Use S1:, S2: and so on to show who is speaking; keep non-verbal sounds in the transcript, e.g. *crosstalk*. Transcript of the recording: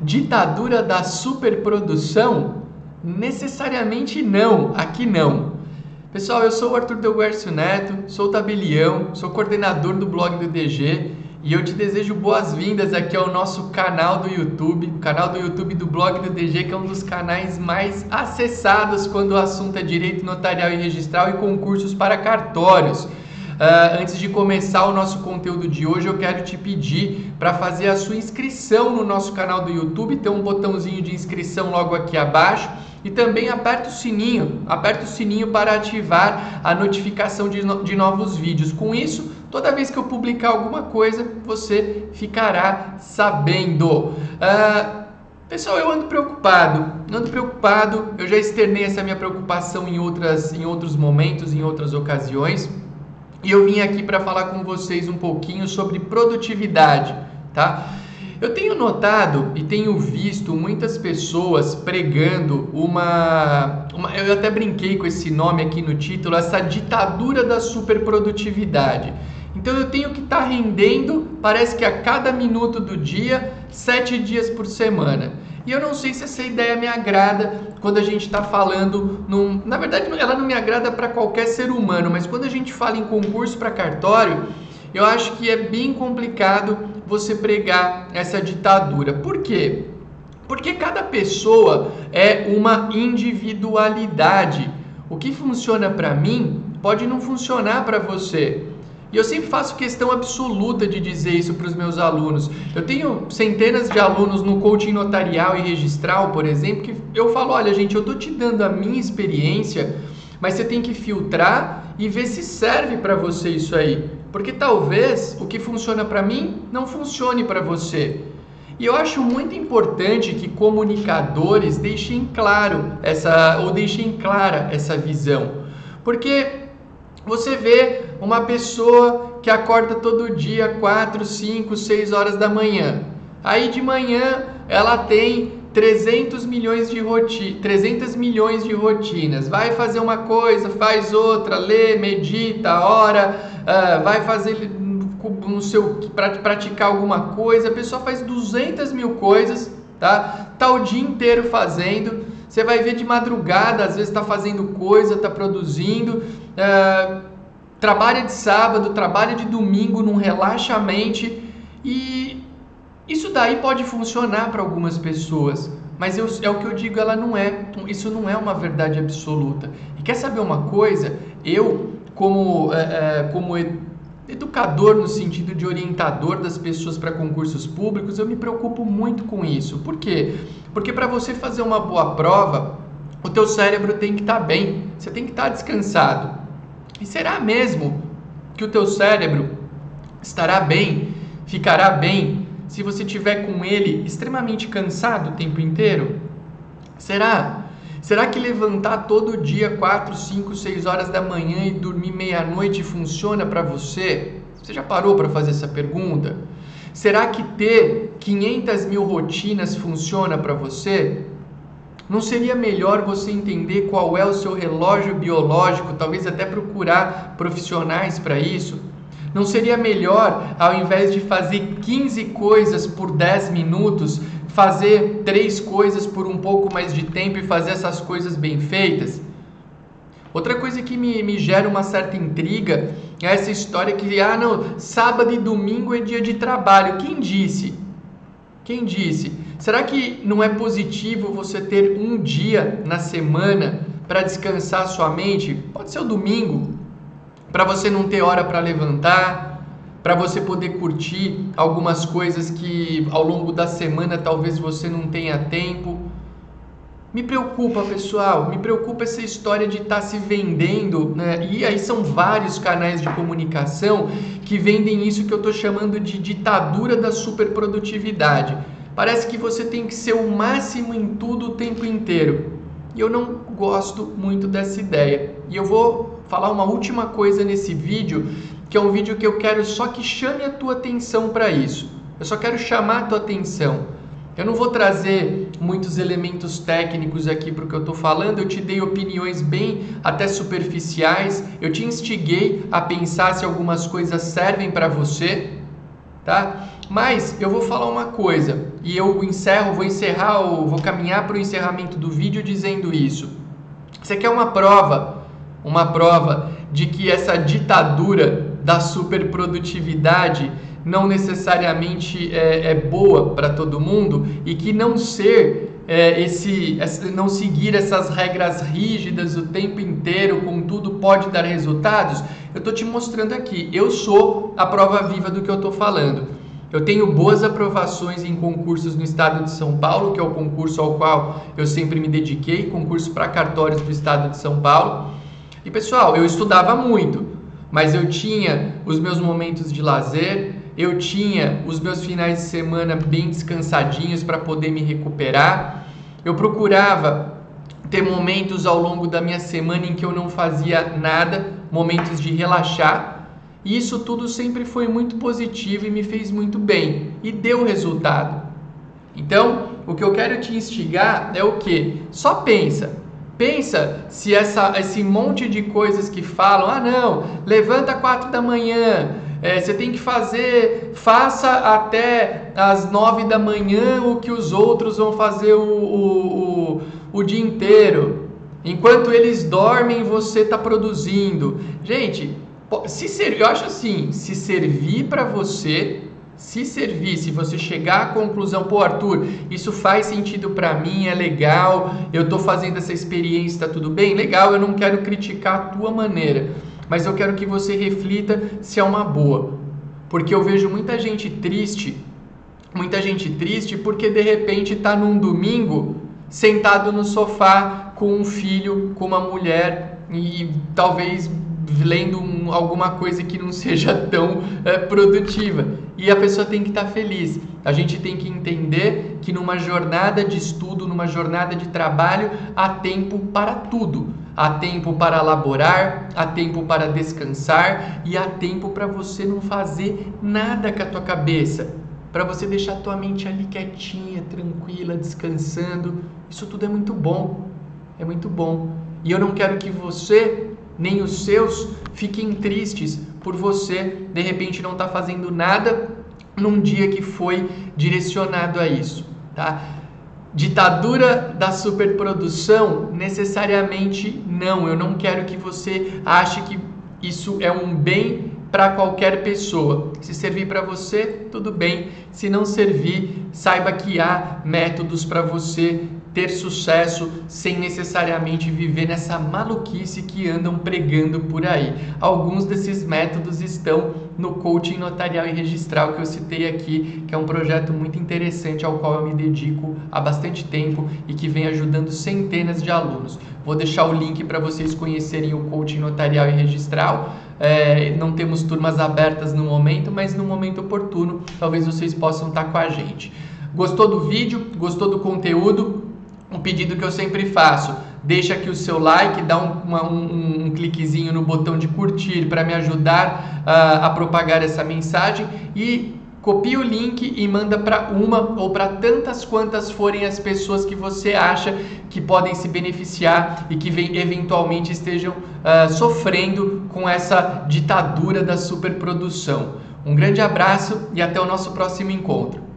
S1: Ditadura da superprodução? Necessariamente não, aqui não. Pessoal, eu sou o Arthur Delguercio Neto, sou tabelião, sou coordenador do blog do DG e eu te desejo boas-vindas aqui ao nosso canal do YouTube, canal do YouTube do blog do DG, que é um dos canais mais acessados quando o assunto é direito notarial e registral e concursos para cartórios. Uh, antes de começar o nosso conteúdo de hoje, eu quero te pedir para fazer a sua inscrição no nosso canal do YouTube. Tem um botãozinho de inscrição logo aqui abaixo. E também aperta o sininho, aperta o sininho para ativar a notificação de, no, de novos vídeos. Com isso, toda vez que eu publicar alguma coisa, você ficará sabendo. Uh, Pessoal, eu ando preocupado, ando preocupado. Eu já externei essa minha preocupação em, outras, em outros momentos, em outras ocasiões. E eu vim aqui para falar com vocês um pouquinho sobre produtividade, tá? Eu tenho notado e tenho visto muitas pessoas pregando uma, uma, Eu até brinquei com esse nome aqui no título, essa ditadura da superprodutividade. Então eu tenho que estar tá rendendo, parece que a cada minuto do dia, sete dias por semana. E eu não sei se essa ideia me agrada quando a gente está falando. Num... Na verdade, ela não me agrada para qualquer ser humano, mas quando a gente fala em concurso para cartório, eu acho que é bem complicado você pregar essa ditadura. Por quê? Porque cada pessoa é uma individualidade. O que funciona para mim pode não funcionar para você. E eu sempre faço questão absoluta de dizer isso para os meus alunos. Eu tenho centenas de alunos no coaching notarial e registral, por exemplo, que eu falo: olha, gente, eu estou te dando a minha experiência, mas você tem que filtrar e ver se serve para você isso aí. Porque talvez o que funciona para mim não funcione para você. E eu acho muito importante que comunicadores deixem claro essa ou deixem clara essa visão. Porque você vê uma pessoa que acorda todo dia 4, 5, 6 horas da manhã. Aí de manhã ela tem 300 milhões de roti 300 milhões de rotinas. Vai fazer uma coisa, faz outra, lê, medita, ora, uh, vai fazer no seu praticar alguma coisa. A pessoa faz 200 mil coisas, tá? Tá o dia inteiro fazendo. Você vai ver de madrugada, às vezes está fazendo coisa, está produzindo. Uh, trabalha de sábado, trabalha de domingo, não relaxa a mente e isso daí pode funcionar para algumas pessoas, mas eu, é o que eu digo, ela não é, isso não é uma verdade absoluta. E quer saber uma coisa? Eu, como, é, é, como educador no sentido de orientador das pessoas para concursos públicos, eu me preocupo muito com isso. Por quê? Porque para você fazer uma boa prova, o teu cérebro tem que estar tá bem, você tem que estar tá descansado. E será mesmo que o teu cérebro estará bem, ficará bem, se você tiver com ele extremamente cansado o tempo inteiro? Será? Será que levantar todo dia 4, 5, 6 horas da manhã e dormir meia-noite funciona para você? Você já parou para fazer essa pergunta? Será que ter 500 mil rotinas funciona para você? Não seria melhor você entender qual é o seu relógio biológico, talvez até procurar profissionais para isso? Não seria melhor, ao invés de fazer 15 coisas por 10 minutos, fazer três coisas por um pouco mais de tempo e fazer essas coisas bem feitas? Outra coisa que me, me gera uma certa intriga é essa história que, ah, não, sábado e domingo é dia de trabalho. Quem disse? Quem disse? Será que não é positivo você ter um dia na semana para descansar sua mente? Pode ser o domingo, para você não ter hora para levantar, para você poder curtir algumas coisas que ao longo da semana talvez você não tenha tempo. Me preocupa, pessoal, me preocupa essa história de estar tá se vendendo, né? E aí são vários canais de comunicação que vendem isso que eu estou chamando de ditadura da superprodutividade. Parece que você tem que ser o máximo em tudo o tempo inteiro. E eu não gosto muito dessa ideia. E eu vou falar uma última coisa nesse vídeo, que é um vídeo que eu quero só que chame a tua atenção para isso. Eu só quero chamar a tua atenção. Eu não vou trazer muitos elementos técnicos aqui para o que eu estou falando, eu te dei opiniões bem até superficiais, eu te instiguei a pensar se algumas coisas servem para você, tá? Mas eu vou falar uma coisa e eu encerro, vou encerrar, vou caminhar para o encerramento do vídeo dizendo isso. Você quer uma prova, uma prova de que essa ditadura da superprodutividade não necessariamente é, é boa para todo mundo e que não ser é, esse, não seguir essas regras rígidas o tempo inteiro, com tudo pode dar resultados. Eu estou te mostrando aqui. Eu sou a prova viva do que eu estou falando. Eu tenho boas aprovações em concursos no estado de São Paulo, que é o concurso ao qual eu sempre me dediquei, concurso para cartórios do estado de São Paulo. E pessoal, eu estudava muito, mas eu tinha os meus momentos de lazer, eu tinha os meus finais de semana bem descansadinhos para poder me recuperar. Eu procurava ter momentos ao longo da minha semana em que eu não fazia nada, momentos de relaxar e isso tudo sempre foi muito positivo e me fez muito bem e deu resultado. Então, o que eu quero te instigar é o que? Só pensa. Pensa se essa, esse monte de coisas que falam, ah não, levanta quatro da manhã, é, você tem que fazer, faça até as nove da manhã o que os outros vão fazer o, o, o, o dia inteiro. Enquanto eles dormem, você está produzindo. Gente, se ser, eu acho assim, se servir para você, se servir, se você chegar à conclusão, pô, Arthur, isso faz sentido para mim, é legal, eu estou fazendo essa experiência, está tudo bem? Legal, eu não quero criticar a tua maneira, mas eu quero que você reflita se é uma boa. Porque eu vejo muita gente triste, muita gente triste porque de repente está num domingo sentado no sofá com um filho, com uma mulher e talvez lendo um, alguma coisa que não seja *laughs* tão é, produtiva. E a pessoa tem que estar tá feliz. A gente tem que entender que numa jornada de estudo, numa jornada de trabalho, há tempo para tudo. Há tempo para laborar, há tempo para descansar e há tempo para você não fazer nada com a tua cabeça. Para você deixar a tua mente ali quietinha, tranquila, descansando. Isso tudo é muito bom. É muito bom. E eu não quero que você nem os seus fiquem tristes por você de repente não estar tá fazendo nada num dia que foi direcionado a isso, tá? Ditadura da superprodução? Necessariamente não. Eu não quero que você ache que isso é um bem para qualquer pessoa. Se servir para você, tudo bem. Se não servir, saiba que há métodos para você ter sucesso sem necessariamente viver nessa maluquice que andam pregando por aí. Alguns desses métodos estão no coaching notarial e registral que eu citei aqui, que é um projeto muito interessante ao qual eu me dedico há bastante tempo e que vem ajudando centenas de alunos. Vou deixar o link para vocês conhecerem o coaching notarial e registral. É, não temos turmas abertas no momento, mas no momento oportuno, talvez vocês possam estar com a gente. Gostou do vídeo? Gostou do conteúdo? um pedido que eu sempre faço. Deixa aqui o seu like, dá um, uma, um, um cliquezinho no botão de curtir para me ajudar uh, a propagar essa mensagem e copia o link e manda para uma ou para tantas quantas forem as pessoas que você acha que podem se beneficiar e que eventualmente estejam uh, sofrendo com essa ditadura da superprodução. Um grande abraço e até o nosso próximo encontro.